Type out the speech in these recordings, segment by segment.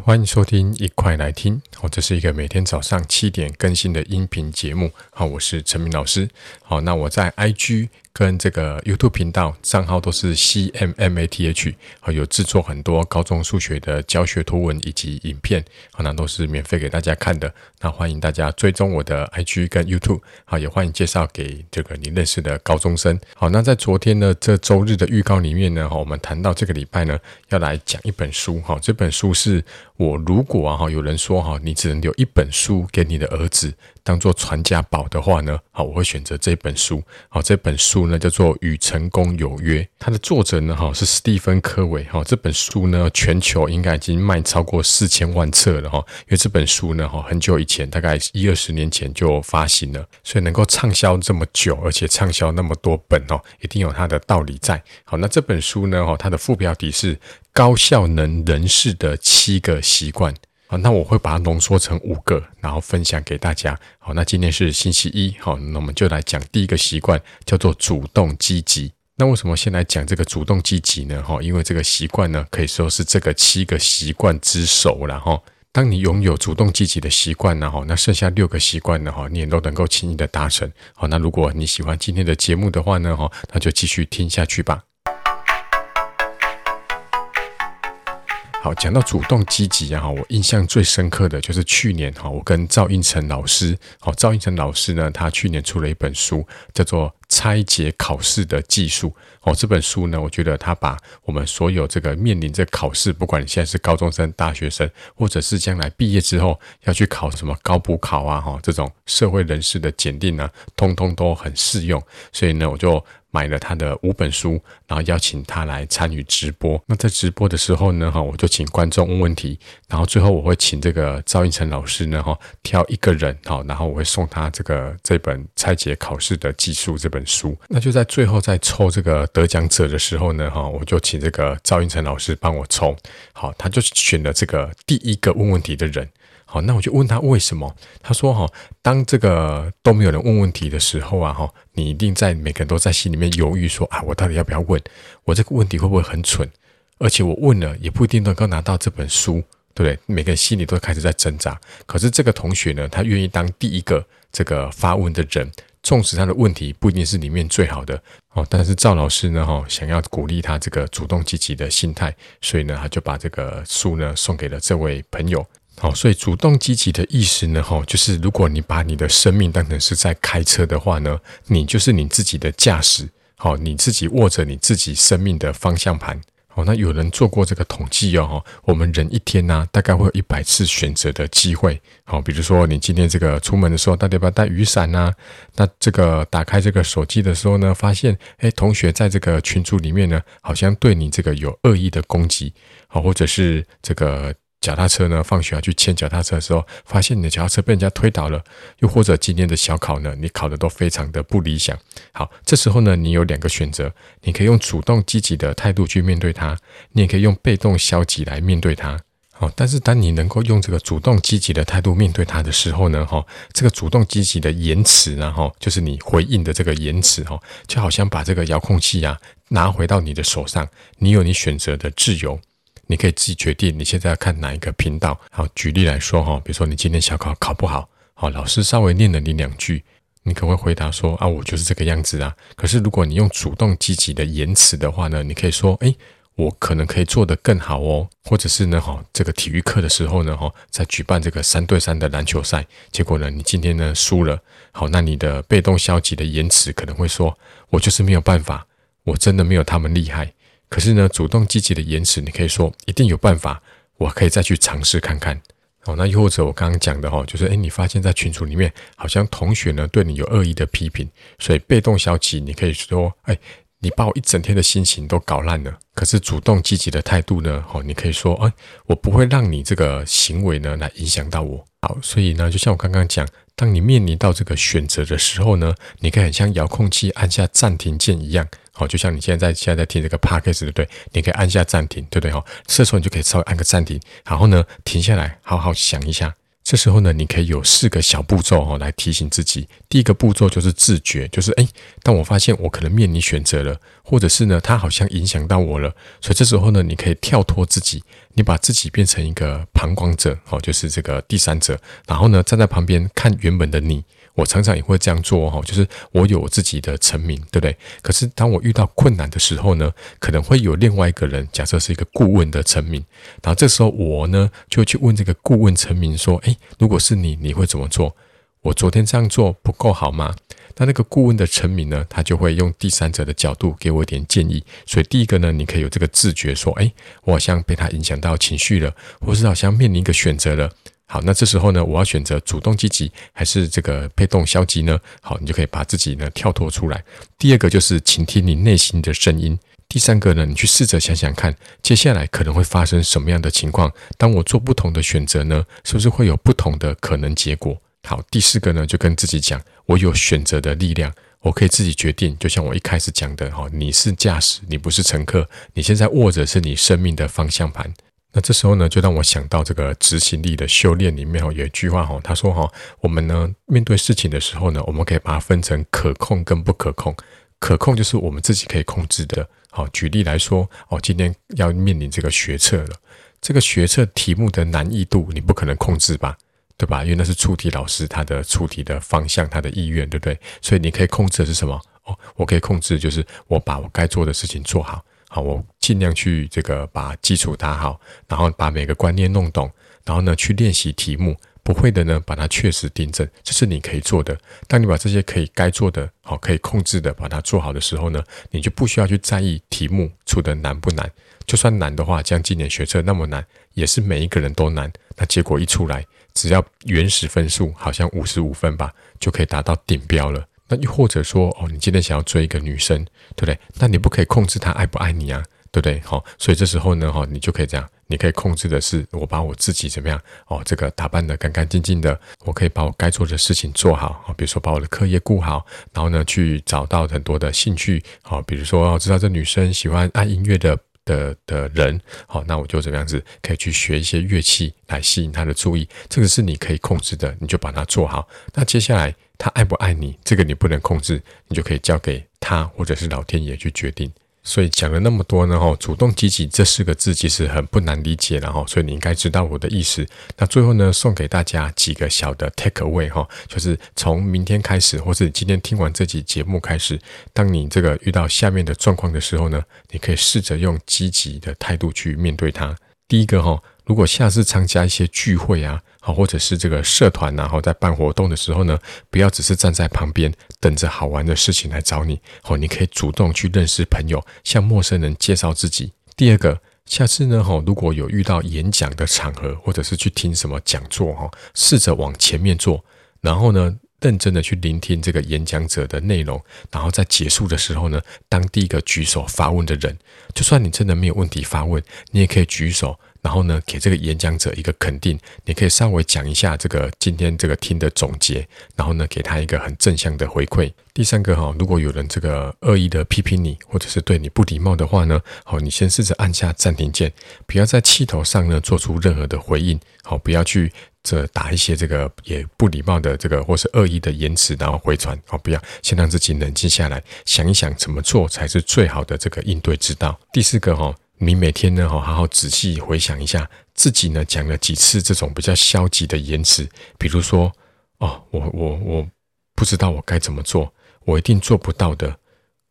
欢迎收听，一块来听。好，这是一个每天早上七点更新的音频节目。好，我是陈明老师。好，那我在 IG 跟这个 YouTube 频道账号都是 CMMATH。好，有制作很多高中数学的教学图文以及影片。好，那都是免费给大家看的。那欢迎大家追踪我的 IG 跟 YouTube。好，也欢迎介绍给这个你认识的高中生。好，那在昨天呢，这周日的预告里面呢，哈我们谈到这个礼拜呢，要来讲一本书。好，这本书是。我如果啊哈，有人说哈，你只能留一本书给你的儿子当做传家宝的话呢，好，我会选择这本书。好，这本书呢叫做《与成功有约》，它的作者呢哈是史蒂芬·科维。哈，这本书呢全球应该已经卖超过四千万册了哈。因为这本书呢哈很久以前，大概一二十年前就发行了，所以能够畅销这么久，而且畅销那么多本哦，一定有它的道理在。好，那这本书呢哈，它的副标题是。高效能人士的七个习惯，好，那我会把它浓缩成五个，然后分享给大家。好，那今天是星期一，好，那我们就来讲第一个习惯，叫做主动积极。那为什么先来讲这个主动积极呢？哈，因为这个习惯呢，可以说是这个七个习惯之首了哈。当你拥有主动积极的习惯呢，哈，那剩下六个习惯呢，哈，你也都能够轻易的达成。好，那如果你喜欢今天的节目的话呢，哈，那就继续听下去吧。好，讲到主动积极啊，我印象最深刻的就是去年哈，我跟赵应成老师，好，赵应成老师呢，他去年出了一本书，叫做《拆解考试的技术》。哦，这本书呢，我觉得他把我们所有这个面临着考试，不管你现在是高中生、大学生，或者是将来毕业之后要去考什么高普考啊，哈，这种社会人士的检定呢，通通都很适用。所以呢，我就。买了他的五本书，然后邀请他来参与直播。那在直播的时候呢，哈，我就请观众问问题，然后最后我会请这个赵胤丞老师呢，哈，挑一个人，哈，然后我会送他这个这本《拆解考试的技术》这本书。那就在最后在抽这个得奖者的时候呢，哈，我就请这个赵胤丞老师帮我抽，好，他就选了这个第一个问问题的人。好，那我就问他为什么？他说：“哈，当这个都没有人问问题的时候啊，哈，你一定在每个人都在心里面犹豫，说啊，我到底要不要问？我这个问题会不会很蠢？而且我问了也不一定能够拿到这本书，对不对？每个人心里都开始在挣扎。可是这个同学呢，他愿意当第一个这个发问的人，纵使他的问题不一定是里面最好的哦，但是赵老师呢，哈，想要鼓励他这个主动积极的心态，所以呢，他就把这个书呢送给了这位朋友。”好，所以主动积极的意思呢，哈，就是如果你把你的生命当成是在开车的话呢，你就是你自己的驾驶，好，你自己握着你自己生命的方向盘。好，那有人做过这个统计哦，我们人一天呢，大概会有一百次选择的机会。好，比如说你今天这个出门的时候，到底要不要带雨伞呢？那这个打开这个手机的时候呢，发现，哎，同学在这个群组里面呢，好像对你这个有恶意的攻击，好，或者是这个。脚踏车呢？放学要去牵脚踏车的时候，发现你的脚踏车被人家推倒了。又或者今天的小考呢，你考得都非常的不理想。好，这时候呢，你有两个选择，你可以用主动积极的态度去面对它，你也可以用被动消极来面对它。好，但是当你能够用这个主动积极的态度面对它的时候呢，哈，这个主动积极的言辞呢，哈，就是你回应的这个言辞，哈，就好像把这个遥控器啊拿回到你的手上，你有你选择的自由。你可以自己决定你现在要看哪一个频道。好，举例来说哈，比如说你今天小考考不好，好，老师稍微念了你两句，你可能会回答说啊，我就是这个样子啊。可是如果你用主动积极的言辞的话呢，你可以说，诶，我可能可以做得更好哦。或者是呢，哈，这个体育课的时候呢，哈，在举办这个三对三的篮球赛，结果呢，你今天呢输了，好，那你的被动消极的言辞可能会说，我就是没有办法，我真的没有他们厉害。可是呢，主动积极的言辞，你可以说一定有办法，我可以再去尝试看看。哦，那又或者我刚刚讲的哈，就是诶，你发现在群组里面好像同学呢对你有恶意的批评，所以被动消极，你可以说，诶，你把我一整天的心情都搞烂了。可是主动积极的态度呢，哦，你可以说，诶，我不会让你这个行为呢来影响到我。好，所以呢，就像我刚刚讲，当你面临到这个选择的时候呢，你可以很像遥控器按下暂停键一样。好，就像你现在在现在在听这个 podcast 对不对？你可以按下暂停，对不对？哈，这时候你就可以稍微按个暂停，然后呢，停下来，好好想一下，这时候呢，你可以有四个小步骤哈，来提醒自己。第一个步骤就是自觉，就是诶，当我发现我可能面临选择了，或者是呢，它好像影响到我了，所以这时候呢，你可以跳脱自己，你把自己变成一个旁观者，哦，就是这个第三者，然后呢，站在旁边看原本的你。我常常也会这样做哈，就是我有自己的成名，对不对？可是当我遇到困难的时候呢，可能会有另外一个人，假设是一个顾问的成名，然后这时候我呢就去问这个顾问成名说：“诶，如果是你，你会怎么做？我昨天这样做不够好吗？”那那个顾问的成名呢，他就会用第三者的角度给我一点建议。所以第一个呢，你可以有这个自觉，说：“诶，我好像被他影响到情绪了，或是好像面临一个选择了。”好，那这时候呢，我要选择主动积极还是这个被动消极呢？好，你就可以把自己呢跳脱出来。第二个就是倾听你内心的声音。第三个呢，你去试着想想看，接下来可能会发生什么样的情况？当我做不同的选择呢，是不是会有不同的可能结果？好，第四个呢，就跟自己讲，我有选择的力量，我可以自己决定。就像我一开始讲的，哈，你是驾驶，你不是乘客，你现在握着是你生命的方向盘。那这时候呢，就让我想到这个执行力的修炼里面哦有一句话哈，他说哈，我们呢面对事情的时候呢，我们可以把它分成可控跟不可控。可控就是我们自己可以控制的。好，举例来说，哦，今天要面临这个学测了，这个学测题目的难易度你不可能控制吧，对吧？因为那是出题老师他的出题的方向，他的意愿，对不对？所以你可以控制的是什么？哦，我可以控制就是我把我该做的事情做好。好，我尽量去这个把基础打好，然后把每个观念弄懂，然后呢去练习题目，不会的呢把它确实订正，这是你可以做的。当你把这些可以该做的，好可以控制的把它做好的时候呢，你就不需要去在意题目出的难不难。就算难的话，像今年学测那么难，也是每一个人都难。那结果一出来，只要原始分数好像五十五分吧，就可以达到顶标了。那又或者说，哦，你今天想要追一个女生，对不对？那你不可以控制她爱不爱你啊，对不对？好，所以这时候呢，哈，你就可以这样，你可以控制的是，我把我自己怎么样，哦，这个打扮得干干净净的，我可以把我该做的事情做好，比如说把我的课业顾好，然后呢，去找到很多的兴趣，好，比如说知道这女生喜欢爱音乐的。的的人，好，那我就怎么样子可以去学一些乐器来吸引他的注意，这个是你可以控制的，你就把它做好。那接下来他爱不爱你，这个你不能控制，你就可以交给他或者是老天爷去决定。所以讲了那么多呢，哈，主动积极这四个字其实很不难理解，然后，所以你应该知道我的意思。那最后呢，送给大家几个小的 take away 哈，就是从明天开始，或是今天听完这集节目开始，当你这个遇到下面的状况的时候呢，你可以试着用积极的态度去面对它。第一个哈，如果下次参加一些聚会啊。好，或者是这个社团，然后在办活动的时候呢，不要只是站在旁边等着好玩的事情来找你。好，你可以主动去认识朋友，向陌生人介绍自己。第二个，下次呢，哈，如果有遇到演讲的场合，或者是去听什么讲座，哈，试着往前面坐，然后呢，认真的去聆听这个演讲者的内容，然后在结束的时候呢，当第一个举手发问的人，就算你真的没有问题发问，你也可以举手。然后呢，给这个演讲者一个肯定，你可以稍微讲一下这个今天这个听的总结，然后呢，给他一个很正向的回馈。第三个哈，如果有人这个恶意的批评你，或者是对你不礼貌的话呢，好，你先试着按下暂停键，不要在气头上呢做出任何的回应，好，不要去这打一些这个也不礼貌的这个或是恶意的言辞，然后回传，好，不要先让自己冷静下来，想一想怎么做才是最好的这个应对之道。第四个哈。你每天呢，好好仔细回想一下自己呢讲了几次这种比较消极的言辞，比如说，哦，我我我不知道我该怎么做，我一定做不到的，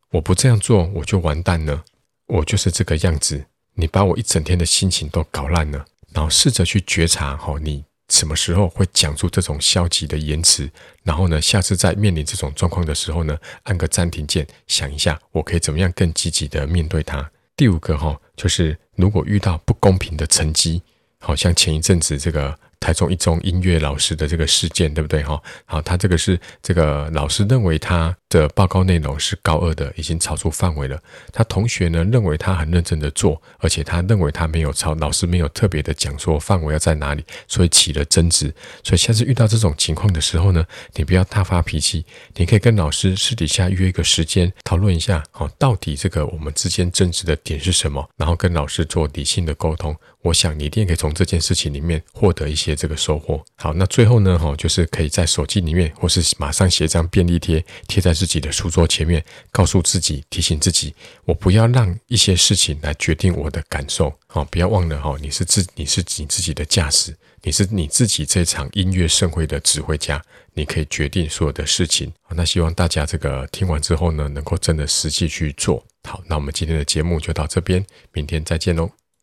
我不这样做我就完蛋了，我就是这个样子，你把我一整天的心情都搞烂了。然后试着去觉察，哈，你什么时候会讲出这种消极的言辞，然后呢，下次在面临这种状况的时候呢，按个暂停键，想一下我可以怎么样更积极的面对它。第五个哈，就是如果遇到不公平的成绩，好像前一阵子这个台中一中音乐老师的这个事件，对不对哈？好，他这个是这个老师认为他的报告内容是高二的，已经超出范围了。他同学呢认为他很认真的做，而且他认为他没有超，老师没有特别的讲说范围要在哪里，所以起了争执。所以下次遇到这种情况的时候呢，你不要大发脾气，你可以跟老师私底下约一个时间讨论一下，哦，到底这个我们之间争执的点是什么，然后跟老师做理性的沟通。我想你一定可以从这件事情里面获得一些这个收获。好，那最后呢，哈，就是可以在手机里面，或是马上写张便利贴贴在自己的书桌前面，告诉自己，提醒自己，我不要让一些事情来决定我的感受。好，不要忘了哈，你是自你是你自己的驾驶，你是你自己这场音乐盛会的指挥家，你可以决定所有的事情。那希望大家这个听完之后呢，能够真的实际去做。好，那我们今天的节目就到这边，明天再见喽。